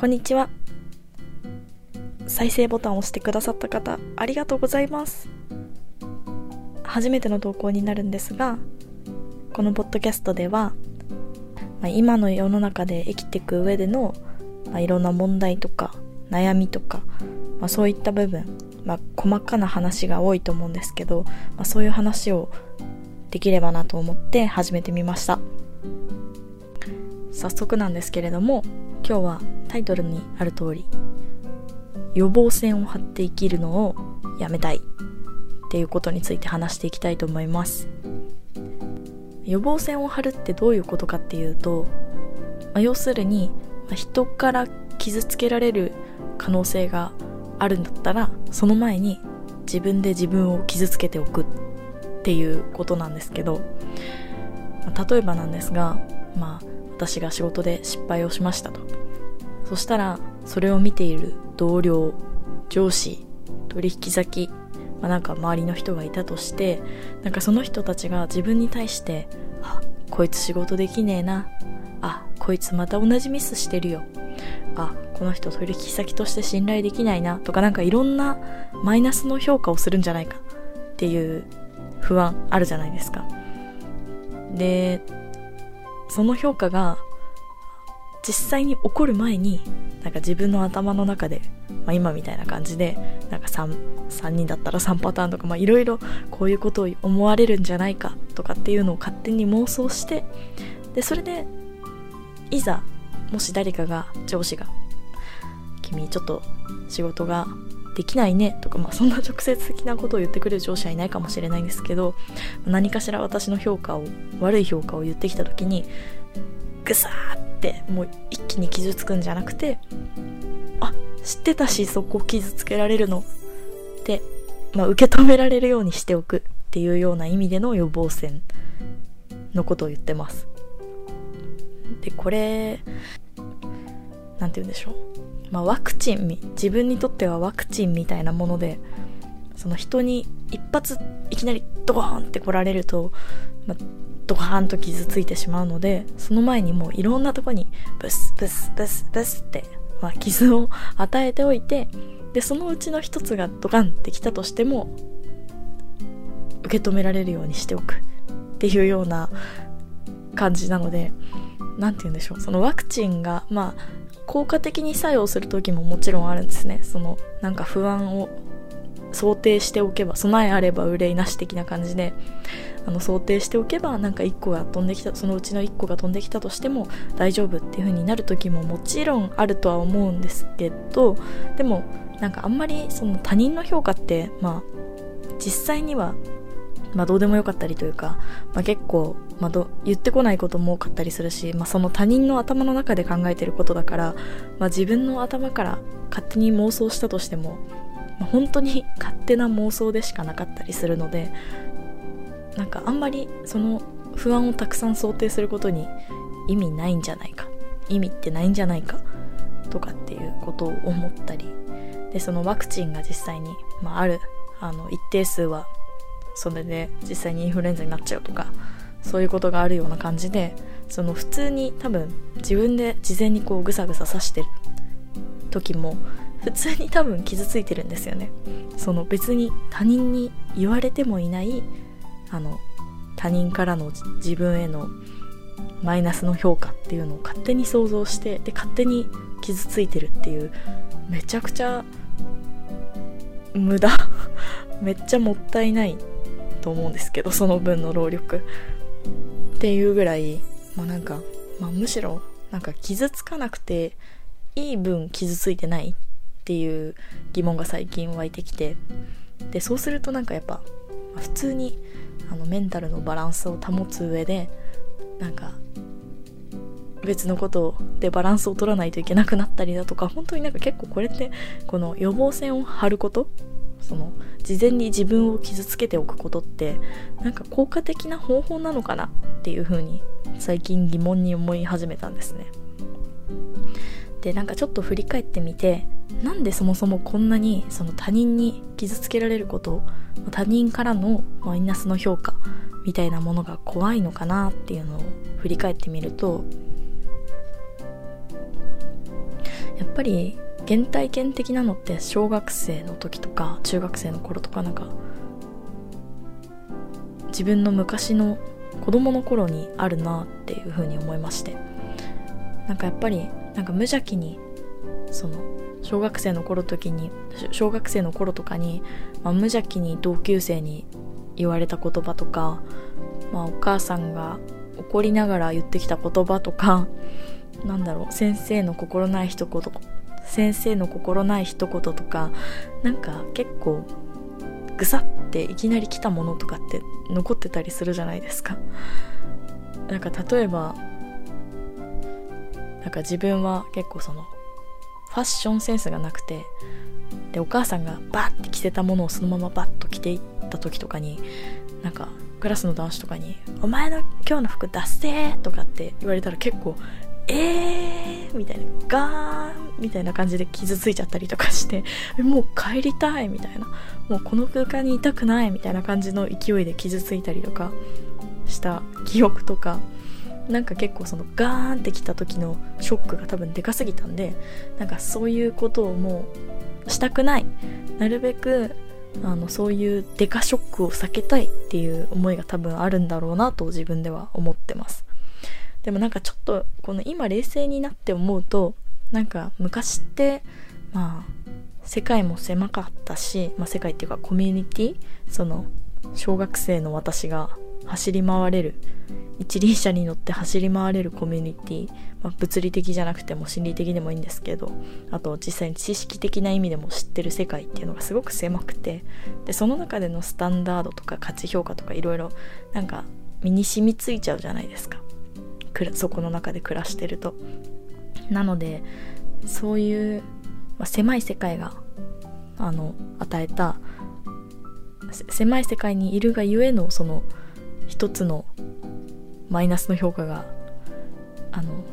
こんにちは。再生ボタンを押してくださった方ありがとうございます。初めての投稿になるんですがこのポッドキャストでは、まあ、今の世の中で生きていく上での、まあ、いろんな問題とか悩みとか、まあ、そういった部分、まあ、細かな話が多いと思うんですけど、まあ、そういう話をできればなと思って始めてみました。早速なんですけれども今日はタイトルにある通り予防線を張って生きるのをやめたい。っていうことについて話していきたいと思います。予防線を張るってどういうことかっていうと、まあ、要するに、人から傷つけられる可能性があるんだったらその前に自分で自分を傷つけておくっていうことなんですけど、まあ、例えばなんですがまあ私が仕事で失敗をしましたと。そしたらそれを見ている同僚上司取引先、まあ、なんか周りの人がいたとしてなんかその人たちが自分に対して「あこいつ仕事できねえな」あこいつまた同じミスしてるよ。あこの人取引先として信頼できないな。とかなんかいろんなマイナスの評価をするんじゃないかっていう不安あるじゃないですか。でその評価が実際に起こる前になんか自分の頭の中で、まあ、今みたいな感じでなんか 3, 3人だったら3パターンとかいろいろこういうことを思われるんじゃないかとかっていうのを勝手に妄想してでそれでいざもし誰かが上司が「君ちょっと仕事ができないね」とか、まあ、そんな直接的なことを言ってくれる上司はいないかもしれないんですけど何かしら私の評価を悪い評価を言ってきた時にぐさーってもう一気に傷つくんじゃなくてあ知ってたしそこ傷つけられるのって、まあ、受け止められるようにしておくっていうような意味での予防線のことを言ってます。でこれ何て言うんでしょう。まあワクチン自分にとってはワクチンみたいなものでその人に一発いきなりドーンって来られると、まあ、ドカーンと傷ついてしまうのでその前にもういろんなとこにブスブスブスブスって、まあ、傷を与えておいてでそのうちの一つがドカンってきたとしても受け止められるようにしておくっていうような感じなので何て言うんでしょう。そのワクチンがまあ効果的に作用する時ももちろんあるんですね。そのなんか不安を想定しておけば備えあれば憂いなし的な感じであの想定しておけばなんか1個が飛んできたそのうちの1個が飛んできたとしても大丈夫っていう風になる時ももちろんあるとは思うんですけどでもなんかあんまりその他人の評価ってまあ実際にはまあどうでもよかったりというか、まあ、結構、まあ、ど言ってこないことも多かったりするし、まあ、その他人の頭の中で考えてることだから、まあ、自分の頭から勝手に妄想したとしても、まあ、本当に勝手な妄想でしかなかったりするのでなんかあんまりその不安をたくさん想定することに意味ないんじゃないか意味ってないんじゃないかとかっていうことを思ったりでそのワクチンが実際に、まあ、あるあの一定数はそれで実際にインフルエンザになっちゃうとかそういうことがあるような感じでその普通に多分自分で事前にこうぐさぐさ刺してる時も普通に多分傷ついてるんですよね。その別に他人に言われてもいないあの他人からの自分へのマイナスの評価っていうのを勝手に想像してで勝手に傷ついてるっていうめちゃくちゃ無駄 めっちゃもったいないと思うんですけどその分の労力。っていうぐらいまあなんか、まあ、むしろなんか傷つかなくていい分傷ついてないっていう疑問が最近湧いてきて。でそうするとなんかやっぱ普通にあのメンタルのバランスを保つ上でなんか別のことでバランスを取らないといけなくなったりだとか本当になんか結構これってこの予防線を張ることその事前に自分を傷つけておくことってなんか効果的な方法なのかなっていう風に最近疑問に思い始めたんですね。でなんかちょっと振り返ってみてなんでそもそもこんなにその他人に傷つけられること他人からのマイナスの評価みたいなものが怖いのかなっていうのを振り返ってみるとやっぱり原体験的なのって小学生の時とか中学生の頃とかなんか自分の昔の子供の頃にあるなっていうふうに思いまして。なんかやっぱりなんか無邪気にその小学生の頃時に小学生の頃とかに、まあ、無邪気に同級生に言われた言葉とか、まあ、お母さんが怒りながら言ってきた言葉とかなんだろう先生の心ない一言先生の心ない一言とかなんか結構ぐさっていきなり来たものとかって残ってたりするじゃないですかなんか例えばなんか自分は結構そのファッションセンスがなくてでお母さんがバッて着せたものをそのままバッと着ていった時とかになんかクラスの男子とかに「お前の今日の服出せ!」とかって言われたら結構「えー!」みたいな「ガーン!」みたいな感じで傷ついちゃったりとかして「もう帰りたい!」みたいな「もうこの空間にいたくない!」みたいな感じの勢いで傷ついたりとかした記憶とかなんか結構そのガーンってきた時のショックが多分でかすぎたんでなんかそういうことをもうしたくないなるべくあのそういうデカショックを避けたいっていう思いが多分あるんだろうなと自分では思ってますでもなんかちょっとこの今冷静になって思うとなんか昔ってまあ世界も狭かったし、まあ、世界っていうかコミュニティその小学生の私が走り回れる一輪車に乗って走り回れるコミュニティ、まあ、物理的じゃなくても心理的でもいいんですけどあと実際に知識的な意味でも知ってる世界っていうのがすごく狭くてでその中でのスタンダードとか価値評価とかいろいろなんか身に染みついちゃうじゃないですか。そこの中で暮らしてると。なのでそういう、まあ、狭い世界があの与えた狭い世界にいるがゆえのその一つのマイナスの評価があの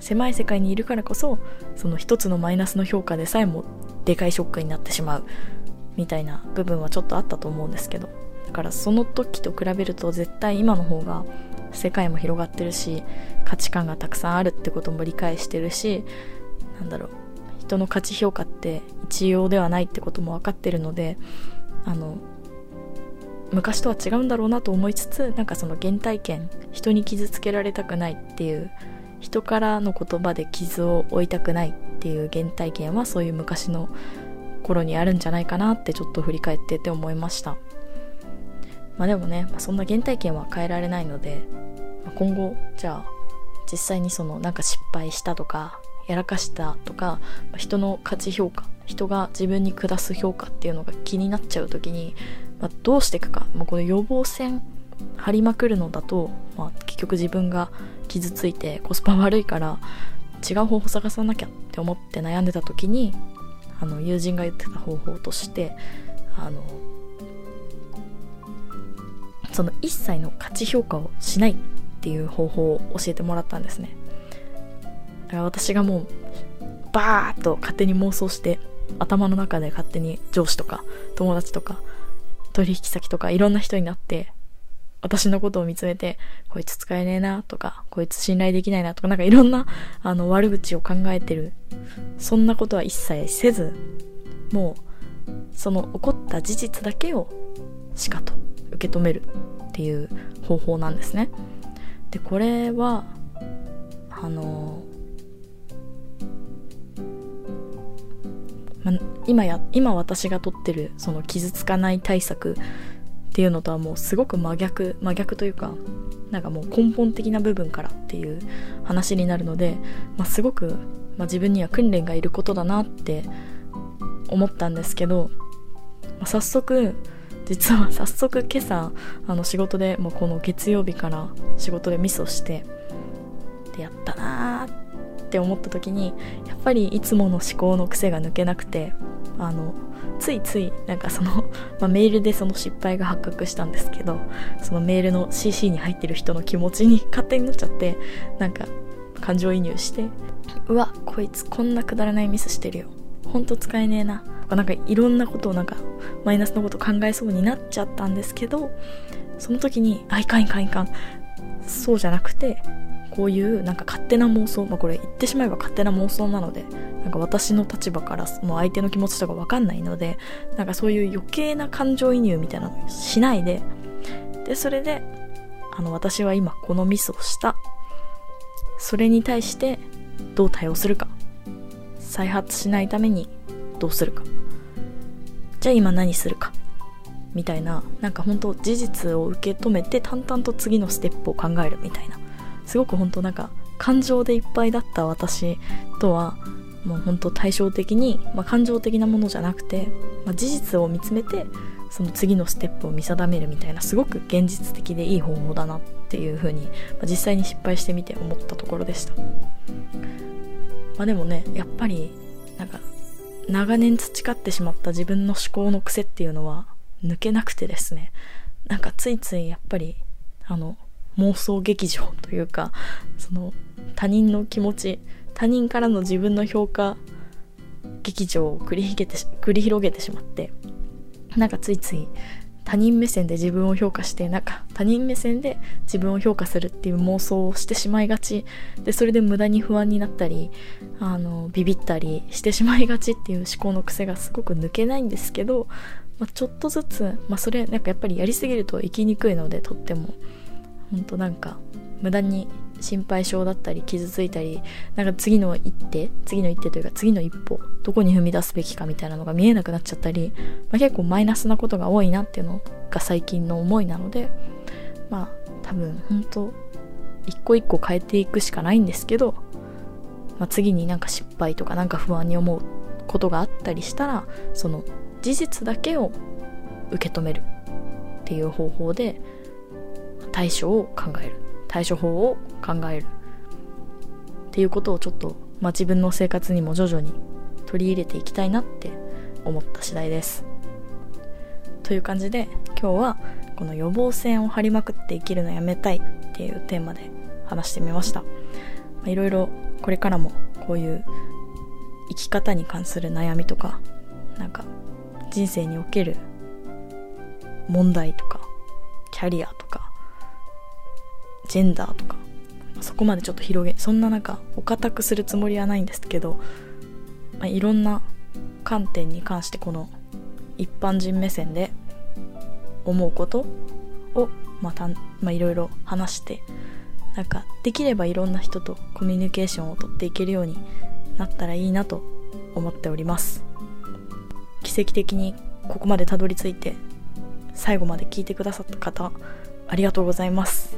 狭い世界にいるからこそその一つのマイナスの評価でさえもでかいショックになってしまうみたいな部分はちょっとあったと思うんですけど。だからその時と比べると絶対今の方が世界も広がってるし価値観がたくさんあるってことも理解してるしなんだろう人の価値評価って一様ではないってことも分かってるのであの昔とは違うんだろうなと思いつつなんかその原体験人に傷つけられたくないっていう人からの言葉で傷を負いたくないっていう原体験はそういう昔の頃にあるんじゃないかなってちょっと振り返ってて思いました。まあでもね、そんな原体験は変えられないので、今後じゃあ実際にそのなんか失敗したとかやらかしたとか、人の価値評価人が自分に下す評価っていうのが気になっちゃう時にまあ、どうしていくか、まあ、この予防線張りまくるのだと、まあ、結局自分が傷ついてコスパ悪いから違う方法探さなきゃって思って悩んでた時にあの友人が言ってた方法としてあのその一切の価値評価をしない。っていう方法を教えてもらったんですねだから私がもうバーッと勝手に妄想して頭の中で勝手に上司とか友達とか取引先とかいろんな人になって、私のことを見つめて、こいつ使えねえなとか、こいつ信頼できないなとか、なんかいろんな、あの、悪口を考えてる。そんなことは一切せず、もう、その起こった事実だけをしかと受け止めるっていう方法なんですね。で、これは、あのま今や今私がとってるその傷つかない対策っていうのとはもうすごく真逆真逆というかなんかもう根本的な部分からっていう話になるので、まあ、すごく、まあ、自分には訓練がいることだなって思ったんですけど、まあ、早速実は早速今朝あの仕事でもうこの月曜日から仕事でミスをしてでやったなーって思った時にやっぱりいつもの思考の癖が抜けなくてあのついついなんかその、まあ、メールでその失敗が発覚したんですけどそのメールの CC に入ってる人の気持ちに 勝手になっちゃってなんか感情移入してうわこいつこんなくだらないミスしてるよ。ほんと使えねえな。なんかいろんなことをなんかマイナスのこと考えそうになっちゃったんですけどその時にあいかんいかんいかん。そうじゃなくてこういうなんか勝手な妄想、まあ、これ言ってしまえば勝手な妄想なのでなんか私の立場からその相手の気持ちとか分かんないのでなんかそういう余計な感情移入みたいなのしないで。でそれであの私は今このミスをした。それに対してどう対応するか。再発しないためにどうするか。じゃあ今何するか。みたいななんか本当事実を受け止めて淡々と次のステップを考えるみたいな。すごく本当なんか感情でいっぱいだった私とはもう本当対照的に、まあ、感情的なものじゃなくて、まあ、事実を見つめてその次のステップを見定めるみたいなすごく現実的でいい方法だなっていう風に、まあ、実際に失敗してみて思ったところでした。まあでもねやっぱりなんか長年培ってしまった自分の思考の癖っていうのは抜けなくてですね。なんかついついやっぱりあの妄想劇場というかその他人の気持ち他人からの自分の評価劇場を繰り広げて繰り広げてしまってなんかついつい他人目線で自分を評価してなんか他人目線で自分を評価するっていう妄想をしてしまいがち。でそれで無駄に不安になったりあのビビったりしてしまいがちっていう思考の癖がすごく抜けないんですけど、まあ、ちょっとずつ、まあ、それなんかやっぱりやりすぎると生きにくいのでとっても。ほんとなんか無駄に心配性だったり傷ついたりなんか次の一手次の一手というか次の一歩どこに踏み出すべきかみたいなのが見えなくなっちゃったり、まあ、結構マイナスなことが多いなっていうのが最近の思いなのでまあ多分本当一個一個変えていくしかないんですけど、まあ、次になんか失敗とかなんか不安に思うことがあったりしたらその事実だけを受け止めるっていう方法で対処を考える。対処法を考える。っていうことをちょっと、まあ、自分の生活にも徐々に取り入れていきたいなって思った次第です。という感じで今日はこの予防線を張りまくって生きるのやめたいっていうテーマで話してみました。いろいろこれからもこういう生き方に関する悩みとかなんか人生における問題とかキャリアジェンダーとかそこまでちょっと広げそんな中お堅くするつもりはないんですけど、まあ、いろんな観点に関してこの一般人目線で思うことをまた、まあ、いろいろ話してなんかできればいろんな人とコミュニケーションをとっていけるようになったらいいなと思っております。奇跡的にここまでたどり着いて最後まで聞いてくださった方ありがとうございます。